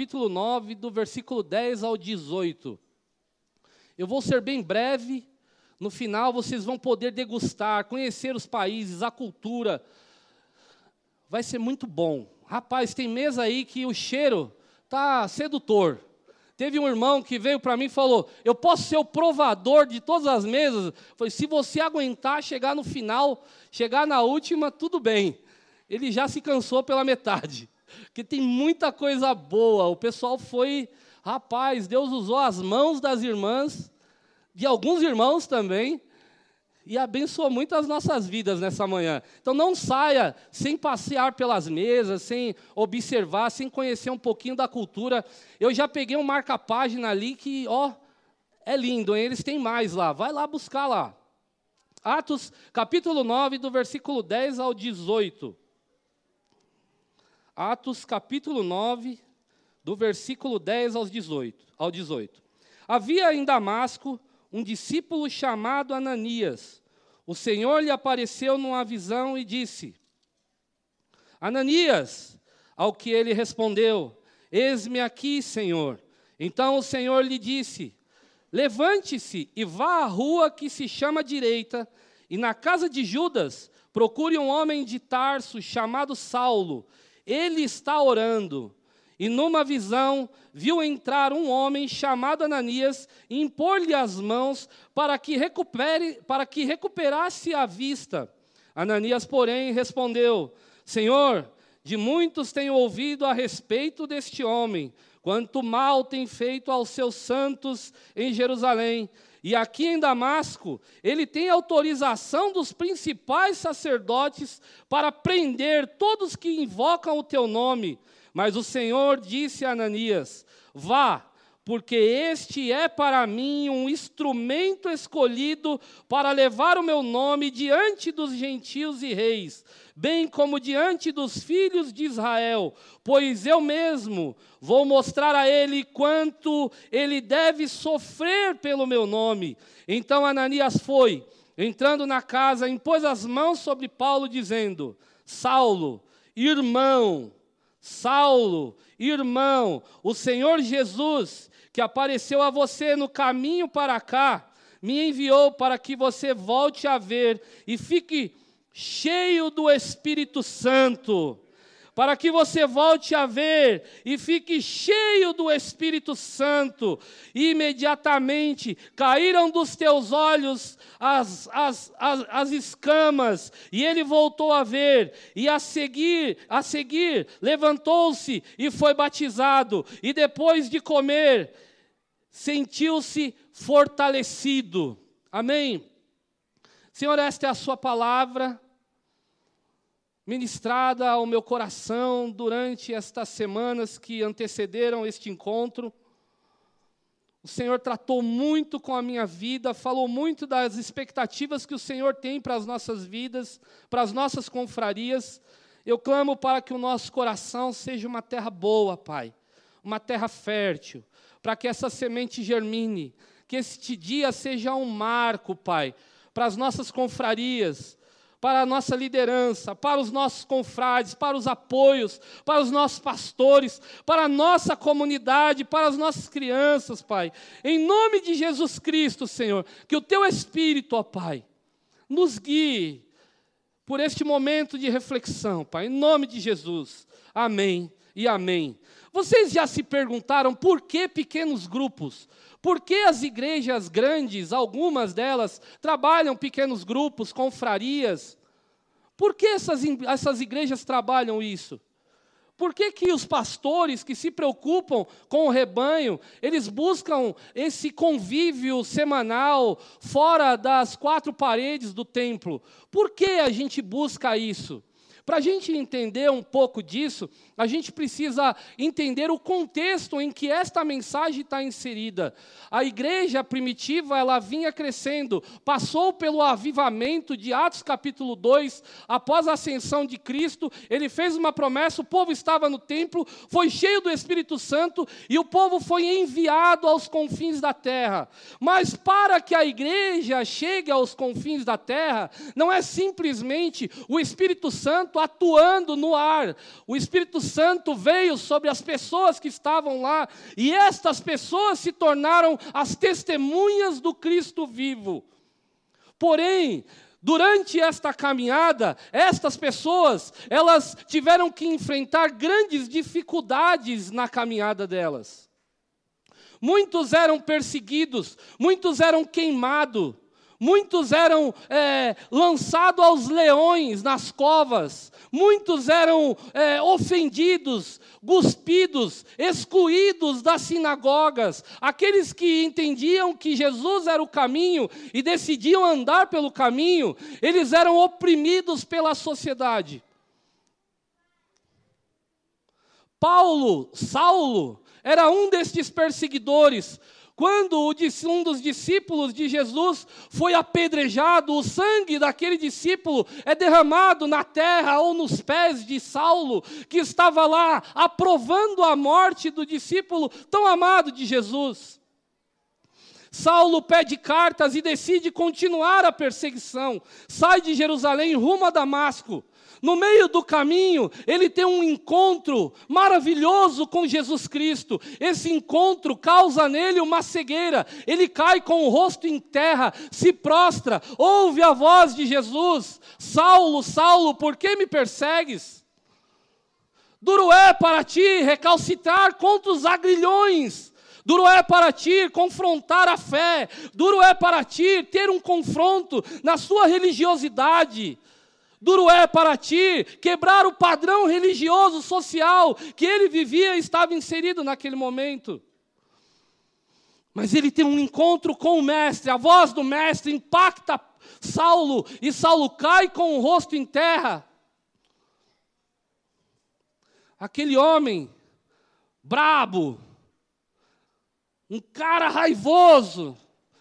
capítulo 9, do versículo 10 ao 18. Eu vou ser bem breve, no final vocês vão poder degustar, conhecer os países, a cultura. Vai ser muito bom. Rapaz, tem mesa aí que o cheiro tá sedutor. Teve um irmão que veio para mim e falou: Eu posso ser o provador de todas as mesas? Falei: Se você aguentar chegar no final, chegar na última, tudo bem. Ele já se cansou pela metade, porque tem muita coisa boa. O pessoal foi, rapaz, Deus usou as mãos das irmãs, de alguns irmãos também, e abençoou muito as nossas vidas nessa manhã. Então não saia sem passear pelas mesas, sem observar, sem conhecer um pouquinho da cultura. Eu já peguei um marca-página ali que, ó, é lindo, hein? eles têm mais lá. Vai lá buscar lá. Atos, capítulo 9, do versículo 10 ao 18. Atos, capítulo 9, do versículo 10 aos 18, ao 18. Havia em Damasco um discípulo chamado Ananias. O Senhor lhe apareceu numa visão e disse: Ananias, ao que ele respondeu: Eis-me aqui, Senhor. Então o Senhor lhe disse: Levante-se e vá à rua que se chama direita, e na casa de Judas procure um homem de Tarso chamado Saulo. Ele está orando e numa visão viu entrar um homem chamado Ananias e impor-lhe as mãos para que recupere, para que recuperasse a vista. Ananias, porém, respondeu: Senhor, de muitos tenho ouvido a respeito deste homem, quanto mal tem feito aos seus santos em Jerusalém. E aqui em Damasco, ele tem autorização dos principais sacerdotes para prender todos que invocam o teu nome. Mas o Senhor disse a Ananias: Vá, porque este é para mim um instrumento escolhido para levar o meu nome diante dos gentios e reis, bem como diante dos filhos de Israel, pois eu mesmo vou mostrar a ele quanto ele deve sofrer pelo meu nome. Então Ananias foi, entrando na casa, impôs as mãos sobre Paulo, dizendo: Saulo, irmão, Saulo, irmão, o Senhor Jesus, que apareceu a você no caminho para cá, me enviou para que você volte a ver e fique cheio do Espírito Santo para que você volte a ver e fique cheio do Espírito Santo. Imediatamente caíram dos teus olhos as, as, as, as, escamas, e ele voltou a ver, e a seguir, a seguir, levantou-se e foi batizado, e depois de comer, sentiu-se fortalecido. Amém? Senhor, esta é a sua palavra ministrada ao meu coração durante estas semanas que antecederam este encontro. O Senhor tratou muito com a minha vida, falou muito das expectativas que o Senhor tem para as nossas vidas, para as nossas confrarias. Eu clamo para que o nosso coração seja uma terra boa, Pai, uma terra fértil, para que essa semente germine, que este dia seja um marco, Pai, para as nossas confrarias, para a nossa liderança, para os nossos confrades, para os apoios, para os nossos pastores, para a nossa comunidade, para as nossas crianças, Pai. Em nome de Jesus Cristo, Senhor, que o Teu Espírito, ó Pai, nos guie por este momento de reflexão, Pai, em nome de Jesus. Amém e amém. Vocês já se perguntaram por que pequenos grupos? Por que as igrejas grandes, algumas delas, trabalham pequenos grupos, confrarias? Por que essas, essas igrejas trabalham isso? Por que, que os pastores que se preocupam com o rebanho, eles buscam esse convívio semanal fora das quatro paredes do templo? Por que a gente busca isso? Para a gente entender um pouco disso, a gente precisa entender o contexto em que esta mensagem está inserida. A igreja primitiva, ela vinha crescendo, passou pelo avivamento de Atos capítulo 2, após a ascensão de Cristo, ele fez uma promessa, o povo estava no templo, foi cheio do Espírito Santo e o povo foi enviado aos confins da terra. Mas para que a igreja chegue aos confins da terra, não é simplesmente o Espírito Santo atuando no ar. O Espírito Santo veio sobre as pessoas que estavam lá, e estas pessoas se tornaram as testemunhas do Cristo vivo. Porém, Durante esta caminhada, estas pessoas, elas tiveram que enfrentar grandes dificuldades na caminhada delas. Muitos eram perseguidos, muitos eram queimados, muitos eram é, lançados aos leões nas covas, muitos eram é, ofendidos, cuspidos, excluídos das sinagogas. Aqueles que entendiam que Jesus era o caminho e decidiam andar pelo caminho, eles eram oprimidos pela sociedade. Paulo, Saulo, era um destes perseguidores, quando um dos discípulos de Jesus foi apedrejado, o sangue daquele discípulo é derramado na terra ou nos pés de Saulo, que estava lá aprovando a morte do discípulo tão amado de Jesus. Saulo pede cartas e decide continuar a perseguição. Sai de Jerusalém rumo a Damasco. No meio do caminho, ele tem um encontro maravilhoso com Jesus Cristo. Esse encontro causa nele uma cegueira. Ele cai com o rosto em terra, se prostra, ouve a voz de Jesus: Saulo, Saulo, por que me persegues? Duro é para ti recalcitrar contra os agrilhões. Duro é para ti confrontar a fé. Duro é para ti ter um confronto na sua religiosidade. Duro é para ti quebrar o padrão religioso, social que ele vivia e estava inserido naquele momento. Mas ele tem um encontro com o mestre, a voz do mestre impacta Saulo, e Saulo cai com o rosto em terra. Aquele homem brabo, um cara raivoso,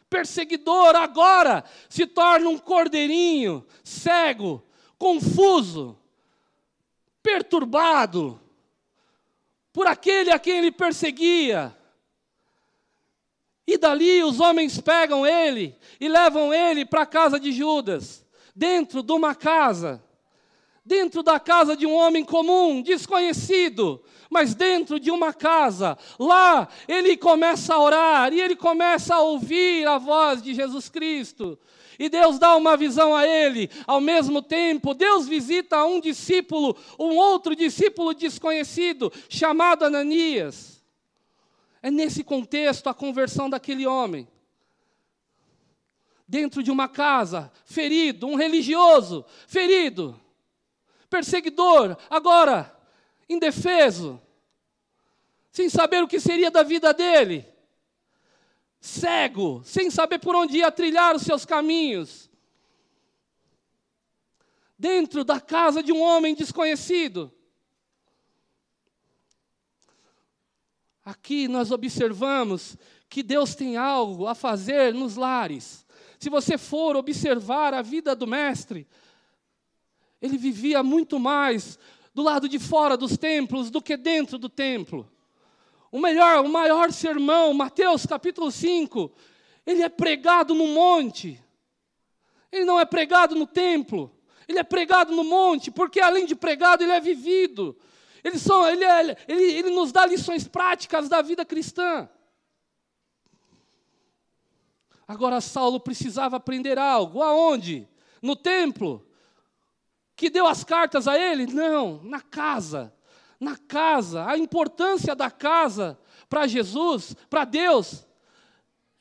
perseguidor, agora se torna um cordeirinho, cego, confuso, perturbado por aquele a quem ele perseguia. E dali os homens pegam ele e levam ele para a casa de Judas, dentro de uma casa, dentro da casa de um homem comum, desconhecido, mas dentro de uma casa. Lá ele começa a orar e ele começa a ouvir a voz de Jesus Cristo. E Deus dá uma visão a ele. Ao mesmo tempo, Deus visita um discípulo, um outro discípulo desconhecido, chamado Ananias. É nesse contexto a conversão daquele homem. Dentro de uma casa, ferido, um religioso, ferido, perseguidor, agora indefeso, sem saber o que seria da vida dele cego, sem saber por onde ia trilhar os seus caminhos, dentro da casa de um homem desconhecido. Aqui nós observamos que Deus tem algo a fazer nos lares. Se você for observar a vida do Mestre, ele vivia muito mais do lado de fora dos templos do que dentro do templo. O melhor, o maior sermão, Mateus capítulo 5, ele é pregado no monte. Ele não é pregado no templo. Ele é pregado no monte, porque além de pregado, ele é vivido. Ele, ele, é, ele, ele nos dá lições práticas da vida cristã. Agora, Saulo precisava aprender algo. Aonde? No templo? Que deu as cartas a ele? Não, na casa na casa, a importância da casa para Jesus, para Deus,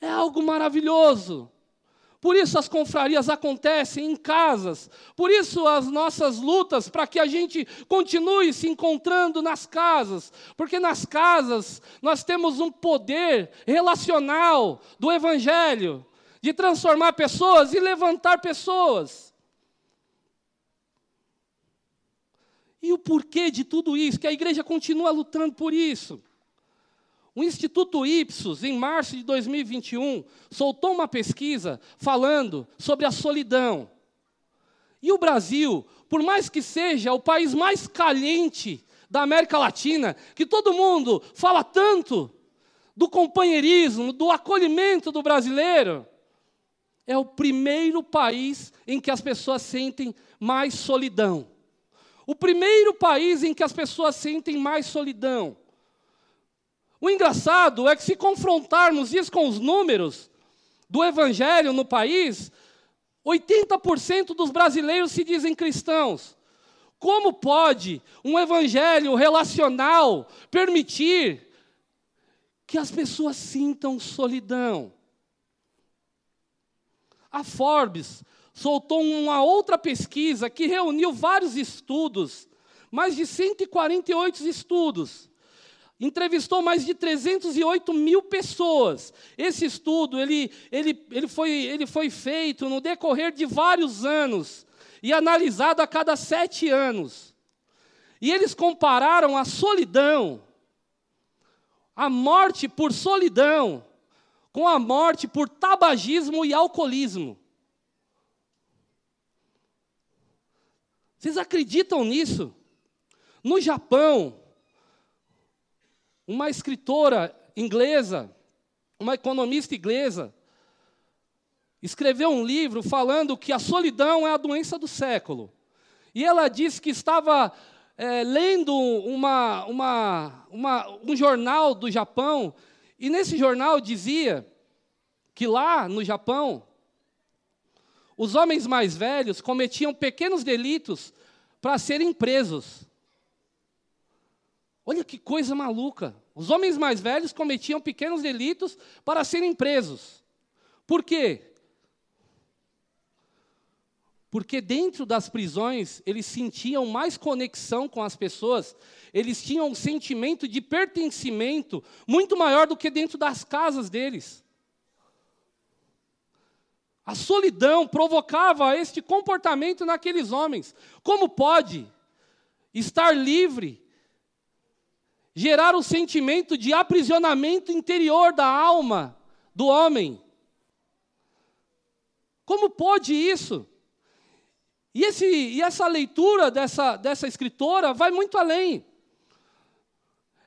é algo maravilhoso. Por isso as confrarias acontecem em casas. Por isso as nossas lutas para que a gente continue se encontrando nas casas. Porque nas casas nós temos um poder relacional do Evangelho de transformar pessoas e levantar pessoas. E o porquê de tudo isso? Que a igreja continua lutando por isso. O Instituto Ipsos, em março de 2021, soltou uma pesquisa falando sobre a solidão. E o Brasil, por mais que seja o país mais caliente da América Latina, que todo mundo fala tanto do companheirismo, do acolhimento do brasileiro, é o primeiro país em que as pessoas sentem mais solidão. O primeiro país em que as pessoas sentem mais solidão. O engraçado é que, se confrontarmos isso com os números do evangelho no país, 80% dos brasileiros se dizem cristãos. Como pode um evangelho relacional permitir que as pessoas sintam solidão? A Forbes soltou uma outra pesquisa que reuniu vários estudos, mais de 148 estudos. Entrevistou mais de 308 mil pessoas. Esse estudo ele, ele, ele, foi, ele foi feito no decorrer de vários anos e analisado a cada sete anos. E eles compararam a solidão, a morte por solidão, com a morte por tabagismo e alcoolismo. Vocês acreditam nisso? No Japão, uma escritora inglesa, uma economista inglesa, escreveu um livro falando que a solidão é a doença do século. E ela disse que estava é, lendo uma, uma, uma, um jornal do Japão, e nesse jornal dizia que lá no Japão, os homens mais velhos cometiam pequenos delitos para serem presos. Olha que coisa maluca. Os homens mais velhos cometiam pequenos delitos para serem presos. Por quê? Porque dentro das prisões eles sentiam mais conexão com as pessoas, eles tinham um sentimento de pertencimento muito maior do que dentro das casas deles. A solidão provocava este comportamento naqueles homens. Como pode estar livre gerar o sentimento de aprisionamento interior da alma do homem? Como pode isso? E, esse, e essa leitura dessa, dessa escritora vai muito além.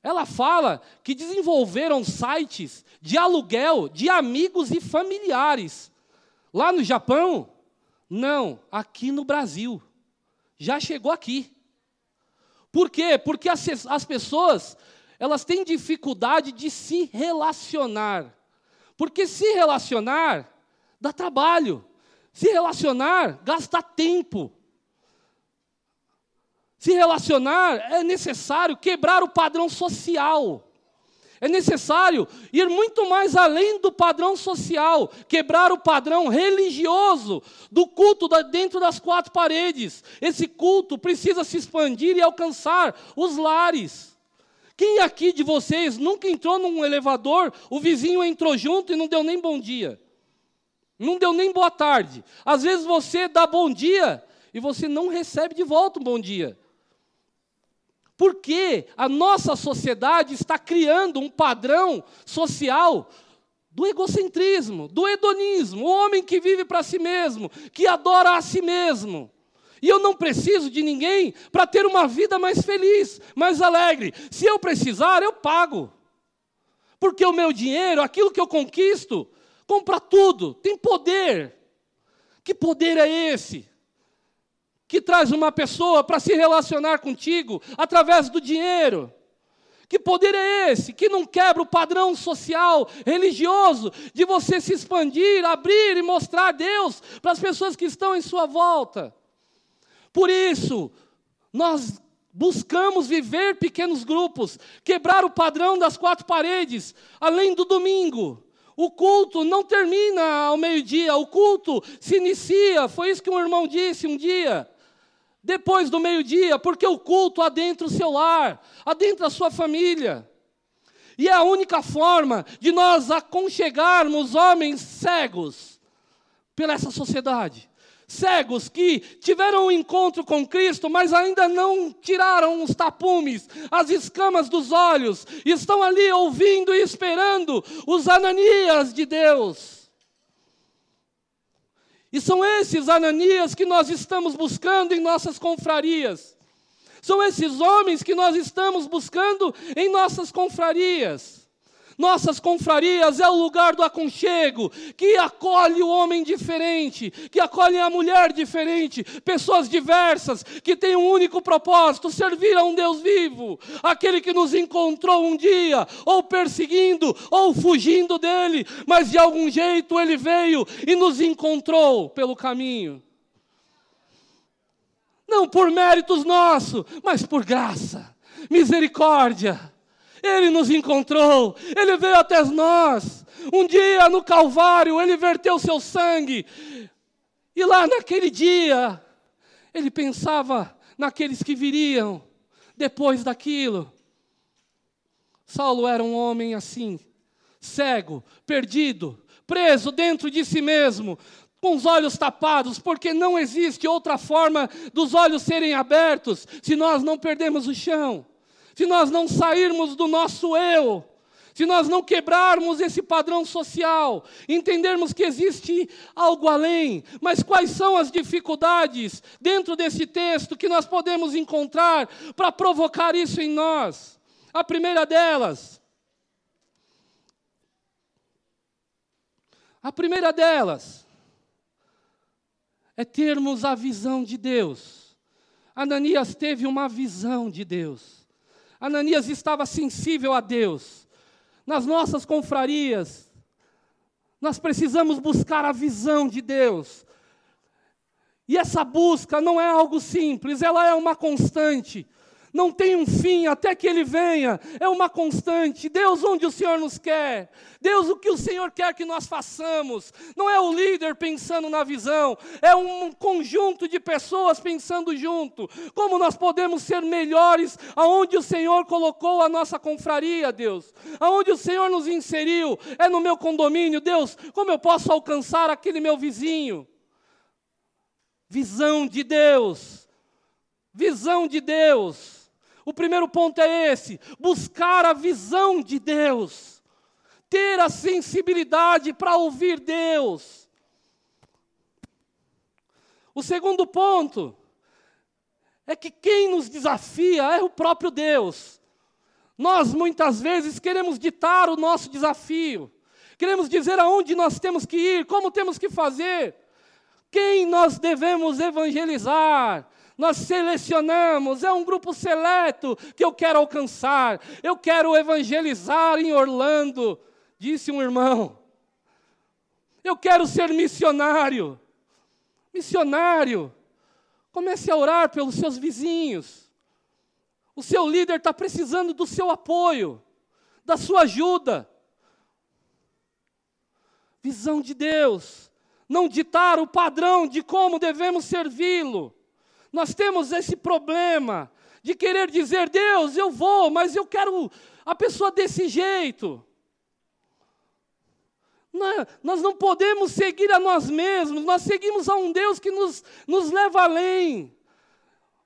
Ela fala que desenvolveram sites de aluguel de amigos e familiares Lá no Japão? Não, aqui no Brasil. Já chegou aqui. Por quê? Porque as, as pessoas, elas têm dificuldade de se relacionar. Porque se relacionar dá trabalho. Se relacionar gasta tempo. Se relacionar é necessário quebrar o padrão social. É necessário ir muito mais além do padrão social, quebrar o padrão religioso do culto dentro das quatro paredes. Esse culto precisa se expandir e alcançar os lares. Quem aqui de vocês nunca entrou num elevador, o vizinho entrou junto e não deu nem bom dia? Não deu nem boa tarde. Às vezes você dá bom dia e você não recebe de volta um bom dia. Porque a nossa sociedade está criando um padrão social do egocentrismo, do hedonismo, o homem que vive para si mesmo, que adora a si mesmo. E eu não preciso de ninguém para ter uma vida mais feliz, mais alegre. Se eu precisar, eu pago. Porque o meu dinheiro, aquilo que eu conquisto, compra tudo, tem poder. Que poder é esse? Que traz uma pessoa para se relacionar contigo através do dinheiro. Que poder é esse que não quebra o padrão social, religioso, de você se expandir, abrir e mostrar Deus para as pessoas que estão em sua volta? Por isso, nós buscamos viver pequenos grupos, quebrar o padrão das quatro paredes, além do domingo. O culto não termina ao meio-dia, o culto se inicia. Foi isso que um irmão disse um dia depois do meio-dia, porque o culto adentra o seu lar, adentra a sua família. E é a única forma de nós aconchegarmos homens cegos pela essa sociedade. Cegos que tiveram um encontro com Cristo, mas ainda não tiraram os tapumes, as escamas dos olhos, estão ali ouvindo e esperando os Ananias de Deus e são esses Ananias que nós estamos buscando em nossas confrarias. São esses homens que nós estamos buscando em nossas confrarias. Nossas confrarias é o lugar do aconchego, que acolhe o homem diferente, que acolhe a mulher diferente, pessoas diversas, que têm um único propósito: servir a um Deus vivo, aquele que nos encontrou um dia, ou perseguindo, ou fugindo dele, mas de algum jeito ele veio e nos encontrou pelo caminho. Não por méritos nossos, mas por graça, misericórdia ele nos encontrou, Ele veio até nós. Um dia no Calvário, Ele verteu seu sangue. E lá naquele dia, Ele pensava naqueles que viriam depois daquilo. Saulo era um homem assim, cego, perdido, preso dentro de si mesmo, com os olhos tapados, porque não existe outra forma dos olhos serem abertos se nós não perdemos o chão se nós não sairmos do nosso eu, se nós não quebrarmos esse padrão social, entendermos que existe algo além, mas quais são as dificuldades dentro desse texto que nós podemos encontrar para provocar isso em nós? A primeira delas, a primeira delas é termos a visão de Deus. Ananias teve uma visão de Deus. Ananias estava sensível a Deus. Nas nossas confrarias, nós precisamos buscar a visão de Deus. E essa busca não é algo simples, ela é uma constante não tem um fim até que Ele venha, é uma constante. Deus, onde o Senhor nos quer, Deus, o que o Senhor quer que nós façamos, não é o líder pensando na visão, é um conjunto de pessoas pensando junto. Como nós podemos ser melhores aonde o Senhor colocou a nossa confraria, Deus, aonde o Senhor nos inseriu, é no meu condomínio, Deus, como eu posso alcançar aquele meu vizinho? Visão de Deus, visão de Deus. O primeiro ponto é esse: buscar a visão de Deus, ter a sensibilidade para ouvir Deus. O segundo ponto é que quem nos desafia é o próprio Deus. Nós muitas vezes queremos ditar o nosso desafio, queremos dizer aonde nós temos que ir, como temos que fazer, quem nós devemos evangelizar, nós selecionamos, é um grupo seleto que eu quero alcançar. Eu quero evangelizar em Orlando, disse um irmão. Eu quero ser missionário. Missionário. Comece a orar pelos seus vizinhos. O seu líder está precisando do seu apoio, da sua ajuda. Visão de Deus. Não ditar o padrão de como devemos servi-lo. Nós temos esse problema de querer dizer, Deus, eu vou, mas eu quero a pessoa desse jeito. Não, nós não podemos seguir a nós mesmos, nós seguimos a um Deus que nos, nos leva além.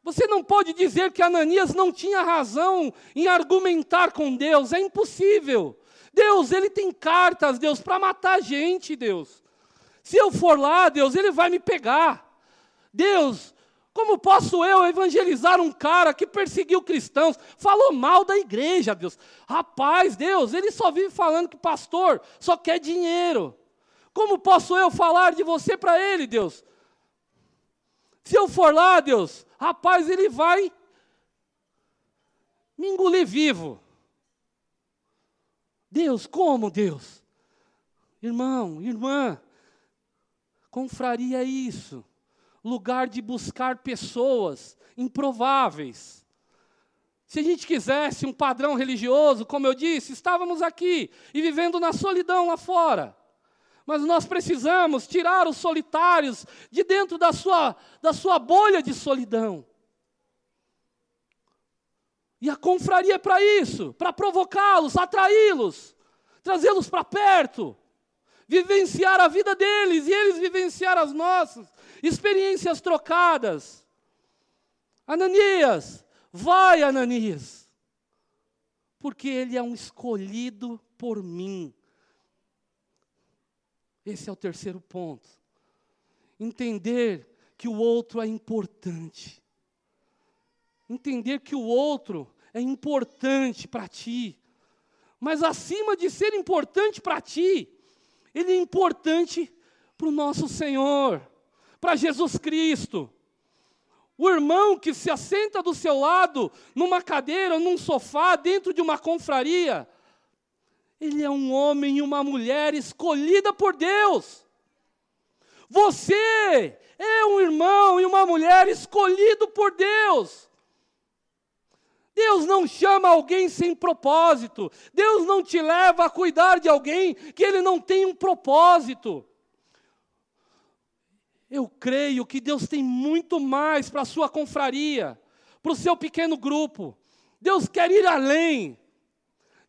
Você não pode dizer que Ananias não tinha razão em argumentar com Deus, é impossível. Deus, ele tem cartas, Deus, para matar a gente, Deus. Se eu for lá, Deus, ele vai me pegar. Deus, como posso eu evangelizar um cara que perseguiu cristãos, falou mal da igreja, Deus? Rapaz, Deus, ele só vive falando que pastor só quer dinheiro. Como posso eu falar de você para ele, Deus? Se eu for lá, Deus, rapaz, ele vai me engolir vivo. Deus, como Deus? Irmão, irmã, confraria isso lugar de buscar pessoas improváveis. Se a gente quisesse um padrão religioso, como eu disse, estávamos aqui e vivendo na solidão lá fora. Mas nós precisamos tirar os solitários de dentro da sua, da sua bolha de solidão. E a confraria é para isso, para provocá-los, atraí-los, trazê-los para perto, vivenciar a vida deles e eles vivenciar as nossas, experiências trocadas. Ananias, vai, Ananias, porque ele é um escolhido por mim. Esse é o terceiro ponto. Entender que o outro é importante. Entender que o outro é importante para ti. Mas acima de ser importante para ti, ele é importante para o nosso Senhor, para Jesus Cristo. O irmão que se assenta do seu lado, numa cadeira, num sofá, dentro de uma confraria, ele é um homem e uma mulher escolhida por Deus. Você é um irmão e uma mulher escolhido por Deus. Deus não chama alguém sem propósito. Deus não te leva a cuidar de alguém que ele não tem um propósito. Eu creio que Deus tem muito mais para a sua confraria, para o seu pequeno grupo. Deus quer ir além.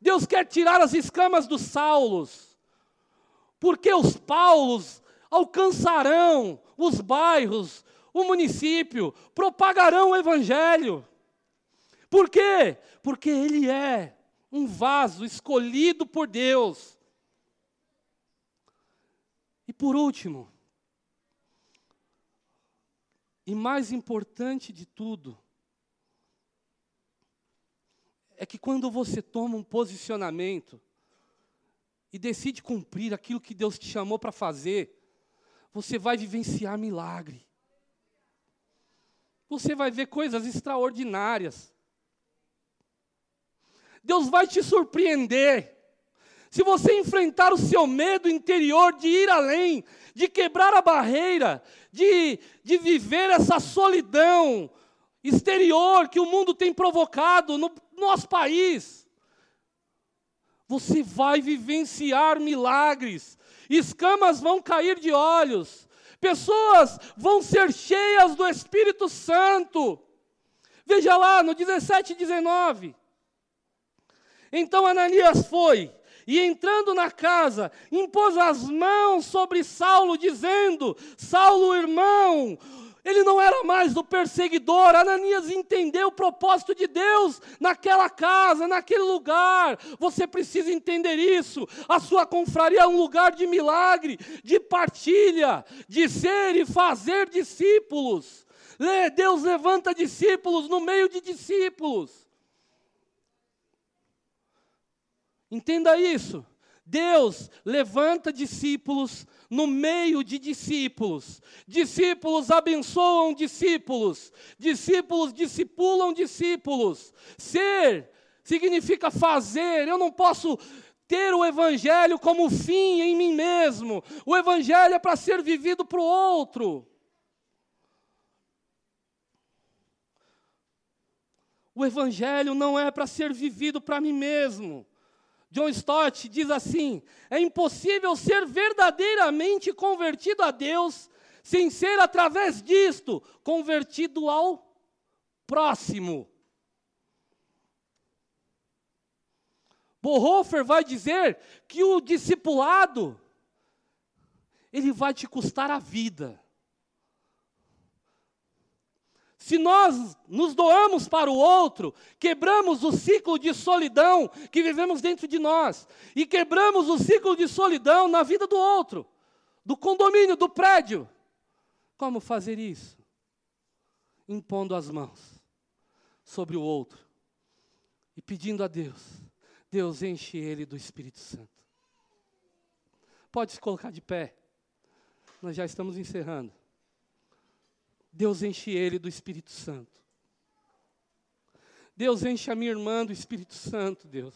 Deus quer tirar as escamas dos Saulos. Porque os Paulos alcançarão os bairros, o município, propagarão o evangelho. Por quê? Porque ele é um vaso escolhido por Deus. E por último, e mais importante de tudo, é que quando você toma um posicionamento e decide cumprir aquilo que Deus te chamou para fazer, você vai vivenciar milagre. Você vai ver coisas extraordinárias. Deus vai te surpreender. Se você enfrentar o seu medo interior de ir além, de quebrar a barreira, de, de viver essa solidão exterior que o mundo tem provocado no nosso país, você vai vivenciar milagres, escamas vão cair de olhos, pessoas vão ser cheias do Espírito Santo. Veja lá no 17 e 19. Então Ananias foi e entrando na casa, impôs as mãos sobre Saulo, dizendo: Saulo, irmão, ele não era mais do perseguidor. Ananias entendeu o propósito de Deus naquela casa, naquele lugar. Você precisa entender isso. A sua confraria é um lugar de milagre, de partilha, de ser e fazer discípulos. Deus levanta discípulos no meio de discípulos. Entenda isso. Deus levanta discípulos no meio de discípulos. Discípulos abençoam discípulos. Discípulos discipulam discípulos. Ser significa fazer. Eu não posso ter o evangelho como fim em mim mesmo. O evangelho é para ser vivido para o outro. O evangelho não é para ser vivido para mim mesmo. John Stott diz assim: é impossível ser verdadeiramente convertido a Deus sem ser através disto convertido ao próximo. Bonhoeffer vai dizer que o discipulado ele vai te custar a vida. Se nós nos doamos para o outro, quebramos o ciclo de solidão que vivemos dentro de nós, e quebramos o ciclo de solidão na vida do outro, do condomínio, do prédio. Como fazer isso? Impondo as mãos sobre o outro e pedindo a Deus: Deus enche ele do Espírito Santo. Pode se colocar de pé, nós já estamos encerrando. Deus enche ele do Espírito Santo. Deus enche a minha irmã do Espírito Santo, Deus.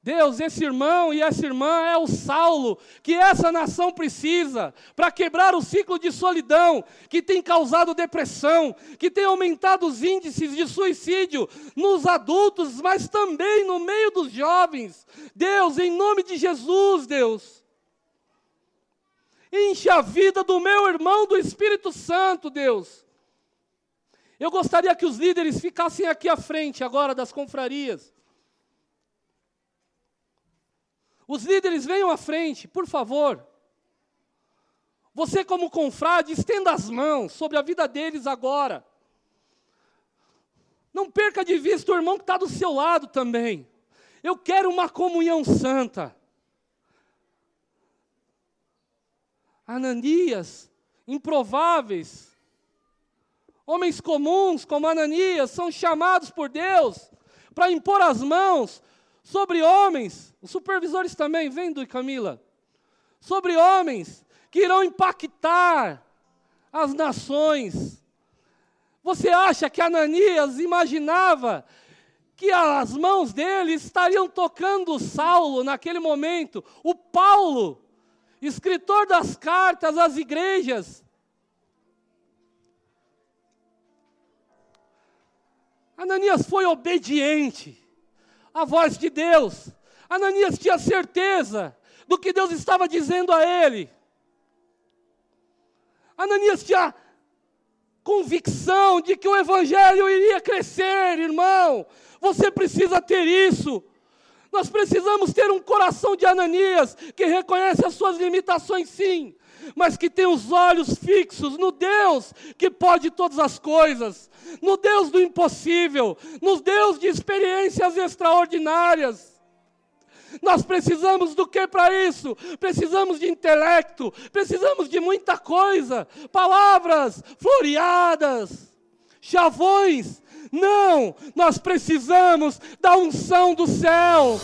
Deus, esse irmão e essa irmã é o Saulo que essa nação precisa para quebrar o ciclo de solidão que tem causado depressão, que tem aumentado os índices de suicídio nos adultos, mas também no meio dos jovens. Deus, em nome de Jesus, Deus, Enche a vida do meu irmão do Espírito Santo, Deus. Eu gostaria que os líderes ficassem aqui à frente agora das confrarias. Os líderes venham à frente, por favor. Você, como confrade, estenda as mãos sobre a vida deles agora. Não perca de vista o irmão que está do seu lado também. Eu quero uma comunhão santa. Ananias, improváveis, homens comuns como Ananias, são chamados por Deus para impor as mãos sobre homens, os supervisores também, vem do Camila, sobre homens que irão impactar as nações. Você acha que Ananias imaginava que as mãos dele estariam tocando Saulo naquele momento, o Paulo, escritor das cartas às igrejas? Ananias foi obediente à voz de Deus. Ananias tinha certeza do que Deus estava dizendo a ele. Ananias tinha convicção de que o evangelho iria crescer, irmão. Você precisa ter isso. Nós precisamos ter um coração de Ananias que reconhece as suas limitações, sim, mas que tem os olhos fixos no Deus que pode todas as coisas, no Deus do impossível, no Deus de experiências extraordinárias. Nós precisamos do que para isso? Precisamos de intelecto, precisamos de muita coisa, palavras floreadas, chavões. Não, nós precisamos da unção do céu.